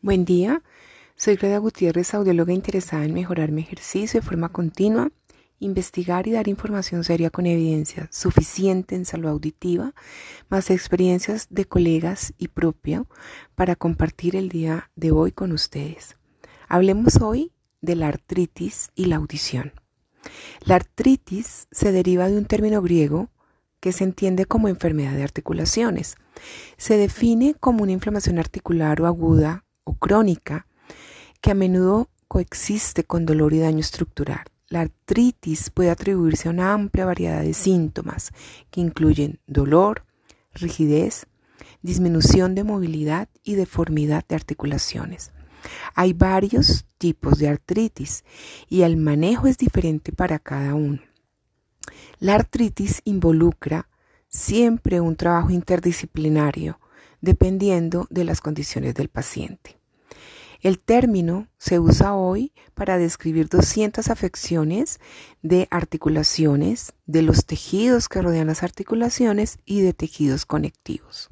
Buen día, soy Greta Gutiérrez, audióloga interesada en mejorar mi ejercicio de forma continua, investigar y dar información seria con evidencia suficiente en salud auditiva, más experiencias de colegas y propio para compartir el día de hoy con ustedes. Hablemos hoy de la artritis y la audición. La artritis se deriva de un término griego que se entiende como enfermedad de articulaciones. Se define como una inflamación articular o aguda o crónica que a menudo coexiste con dolor y daño estructural. La artritis puede atribuirse a una amplia variedad de síntomas que incluyen dolor, rigidez, disminución de movilidad y deformidad de articulaciones. Hay varios tipos de artritis y el manejo es diferente para cada uno. La artritis involucra siempre un trabajo interdisciplinario dependiendo de las condiciones del paciente. El término se usa hoy para describir 200 afecciones de articulaciones, de los tejidos que rodean las articulaciones y de tejidos conectivos.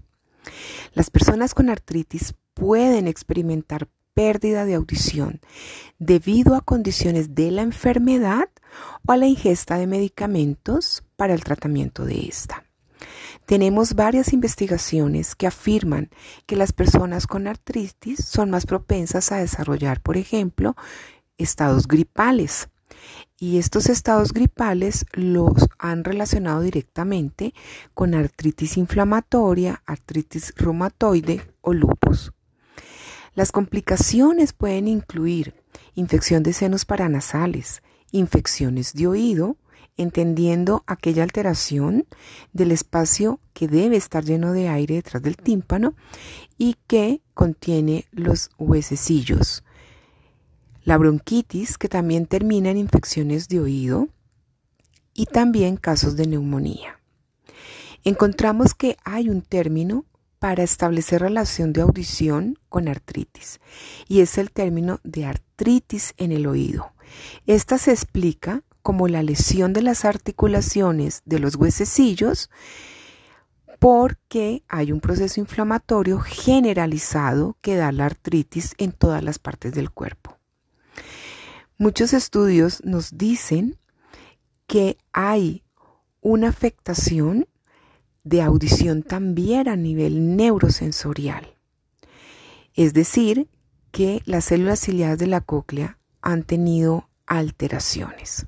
Las personas con artritis pueden experimentar pérdida de audición debido a condiciones de la enfermedad o a la ingesta de medicamentos para el tratamiento de esta. Tenemos varias investigaciones que afirman que las personas con artritis son más propensas a desarrollar, por ejemplo, estados gripales. Y estos estados gripales los han relacionado directamente con artritis inflamatoria, artritis reumatoide o lupus. Las complicaciones pueden incluir infección de senos paranasales, infecciones de oído, entendiendo aquella alteración del espacio que debe estar lleno de aire detrás del tímpano y que contiene los huesecillos. La bronquitis, que también termina en infecciones de oído, y también casos de neumonía. Encontramos que hay un término para establecer relación de audición con artritis y es el término de artritis en el oído. Esta se explica como la lesión de las articulaciones de los huesecillos porque hay un proceso inflamatorio generalizado que da la artritis en todas las partes del cuerpo. Muchos estudios nos dicen que hay una afectación de audición también a nivel neurosensorial. Es decir, que las células ciliadas de la cóclea han tenido alteraciones.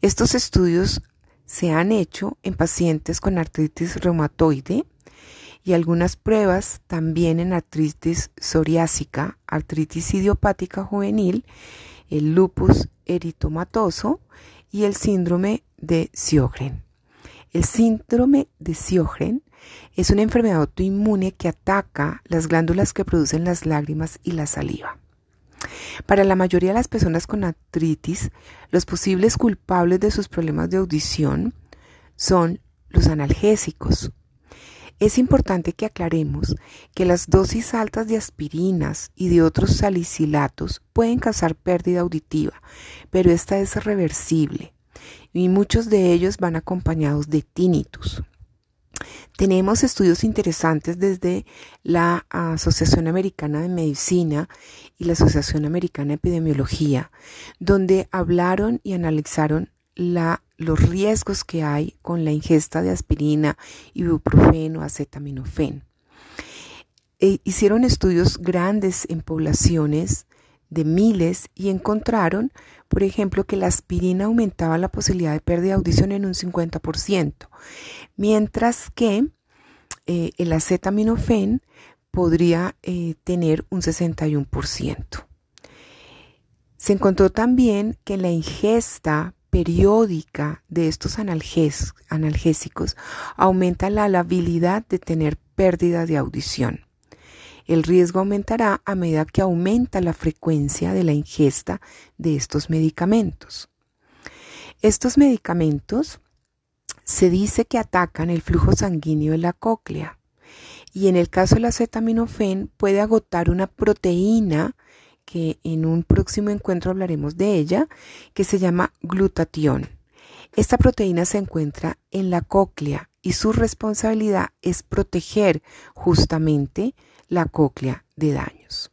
Estos estudios se han hecho en pacientes con artritis reumatoide y algunas pruebas también en artritis psoriásica, artritis idiopática juvenil, el lupus eritomatoso y el síndrome de Sjögren. El síndrome de Sjögren es una enfermedad autoinmune que ataca las glándulas que producen las lágrimas y la saliva. Para la mayoría de las personas con artritis, los posibles culpables de sus problemas de audición son los analgésicos. Es importante que aclaremos que las dosis altas de aspirinas y de otros salicilatos pueden causar pérdida auditiva, pero esta es reversible y muchos de ellos van acompañados de tinnitus. Tenemos estudios interesantes desde la Asociación Americana de Medicina y la Asociación Americana de Epidemiología, donde hablaron y analizaron los riesgos que hay con la ingesta de aspirina, ibuprofeno, acetaminofén. E hicieron estudios grandes en poblaciones de miles y encontraron, por ejemplo, que la aspirina aumentaba la posibilidad de pérdida de audición en un 50%, mientras que eh, el acetaminofén podría eh, tener un 61%. Se encontró también que la ingesta periódica de estos analgésicos aumenta la habilidad de tener pérdida de audición. El riesgo aumentará a medida que aumenta la frecuencia de la ingesta de estos medicamentos. Estos medicamentos se dice que atacan el flujo sanguíneo de la cóclea y en el caso del acetaminofén puede agotar una proteína que en un próximo encuentro hablaremos de ella, que se llama glutatión. Esta proteína se encuentra en la cóclea y su responsabilidad es proteger justamente la cóclea de daños.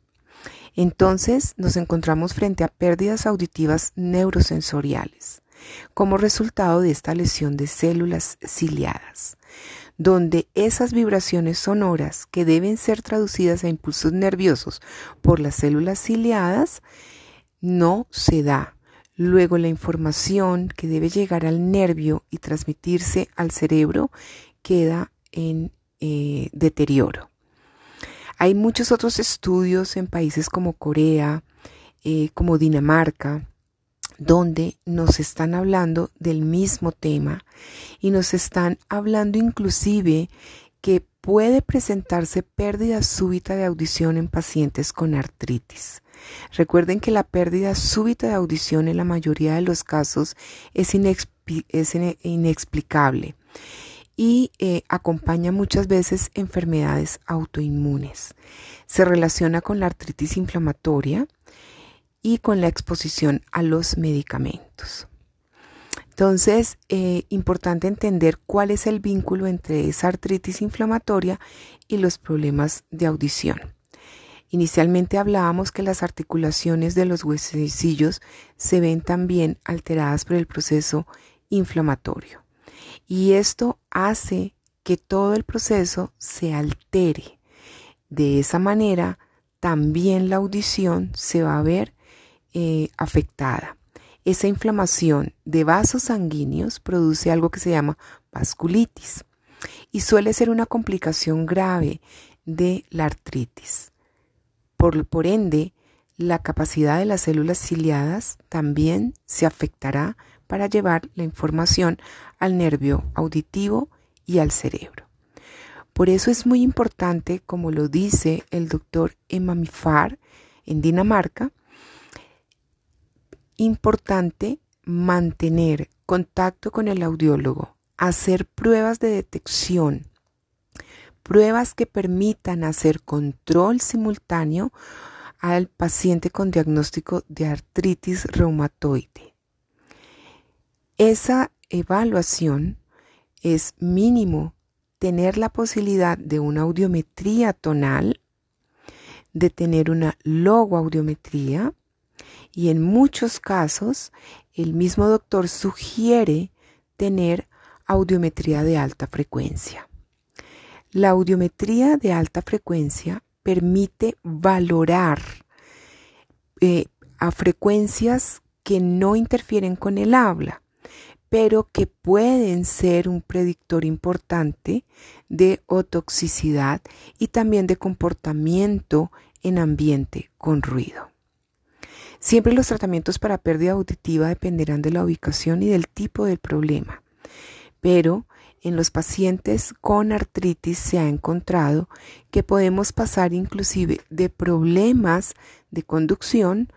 Entonces nos encontramos frente a pérdidas auditivas neurosensoriales como resultado de esta lesión de células ciliadas, donde esas vibraciones sonoras que deben ser traducidas a impulsos nerviosos por las células ciliadas no se da. Luego la información que debe llegar al nervio y transmitirse al cerebro queda en eh, deterioro. Hay muchos otros estudios en países como Corea, eh, como Dinamarca, donde nos están hablando del mismo tema y nos están hablando inclusive que puede presentarse pérdida súbita de audición en pacientes con artritis. Recuerden que la pérdida súbita de audición en la mayoría de los casos es, inexplicable y eh, acompaña muchas veces enfermedades autoinmunes. Se relaciona con la artritis inflamatoria y con la exposición a los medicamentos. Entonces, eh, importante entender cuál es el vínculo entre esa artritis inflamatoria y los problemas de audición. Inicialmente hablábamos que las articulaciones de los huesecillos se ven también alteradas por el proceso inflamatorio. Y esto hace que todo el proceso se altere. De esa manera, también la audición se va a ver eh, afectada. Esa inflamación de vasos sanguíneos produce algo que se llama vasculitis y suele ser una complicación grave de la artritis. Por, por ende, la capacidad de las células ciliadas también se afectará para llevar la información al nervio auditivo y al cerebro. Por eso es muy importante, como lo dice el doctor Emamifar en Dinamarca, importante mantener contacto con el audiólogo, hacer pruebas de detección, pruebas que permitan hacer control simultáneo al paciente con diagnóstico de artritis reumatoide. Esa evaluación es mínimo tener la posibilidad de una audiometría tonal, de tener una logoaudiometría, y en muchos casos el mismo doctor sugiere tener audiometría de alta frecuencia. La audiometría de alta frecuencia permite valorar eh, a frecuencias que no interfieren con el habla, pero que pueden ser un predictor importante de otoxicidad y también de comportamiento en ambiente con ruido. Siempre los tratamientos para pérdida auditiva dependerán de la ubicación y del tipo del problema, pero en los pacientes con artritis se ha encontrado que podemos pasar inclusive de problemas de conducción,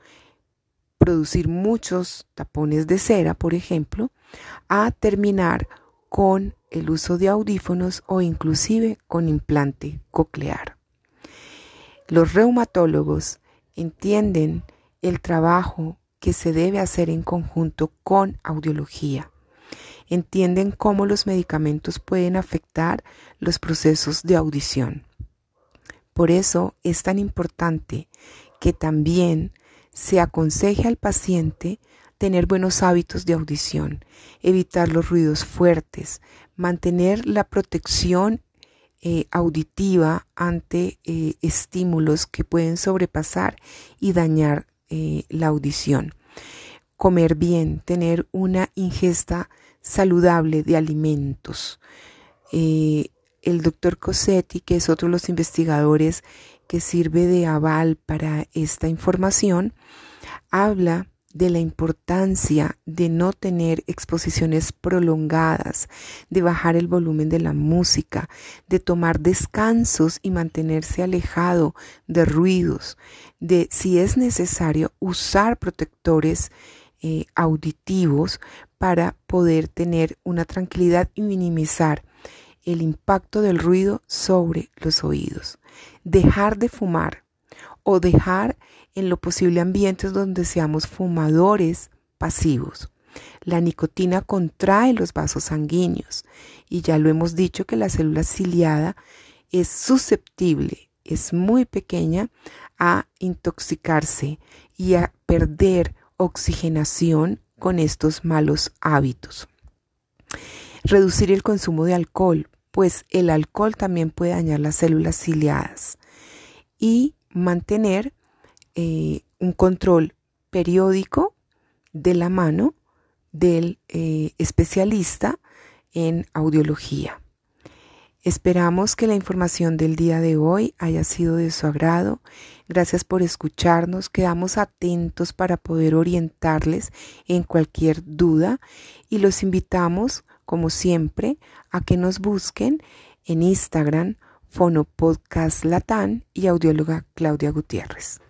producir muchos tapones de cera, por ejemplo, a terminar con el uso de audífonos o inclusive con implante coclear. Los reumatólogos entienden el trabajo que se debe hacer en conjunto con audiología. Entienden cómo los medicamentos pueden afectar los procesos de audición. Por eso es tan importante que también se aconseje al paciente tener buenos hábitos de audición, evitar los ruidos fuertes, mantener la protección eh, auditiva ante eh, estímulos que pueden sobrepasar y dañar eh, la audición. Comer bien, tener una ingesta saludable de alimentos. El doctor Cosetti, que es otro de los investigadores que sirve de aval para esta información, habla de la importancia de no tener exposiciones prolongadas, de bajar el volumen de la música, de tomar descansos y mantenerse alejado de ruidos, de si es necesario usar protectores eh, auditivos para poder tener una tranquilidad y minimizar el impacto del ruido sobre los oídos. Dejar de fumar o dejar en lo posible ambientes donde seamos fumadores pasivos. La nicotina contrae los vasos sanguíneos y ya lo hemos dicho que la célula ciliada es susceptible es muy pequeña a intoxicarse y a perder oxigenación con estos malos hábitos. Reducir el consumo de alcohol, pues el alcohol también puede dañar las células ciliadas. Y mantener eh, un control periódico de la mano del eh, especialista en audiología. Esperamos que la información del día de hoy haya sido de su agrado. Gracias por escucharnos. Quedamos atentos para poder orientarles en cualquier duda y los invitamos, como siempre, a que nos busquen en Instagram, Fonopodcast Latán y audióloga Claudia Gutiérrez.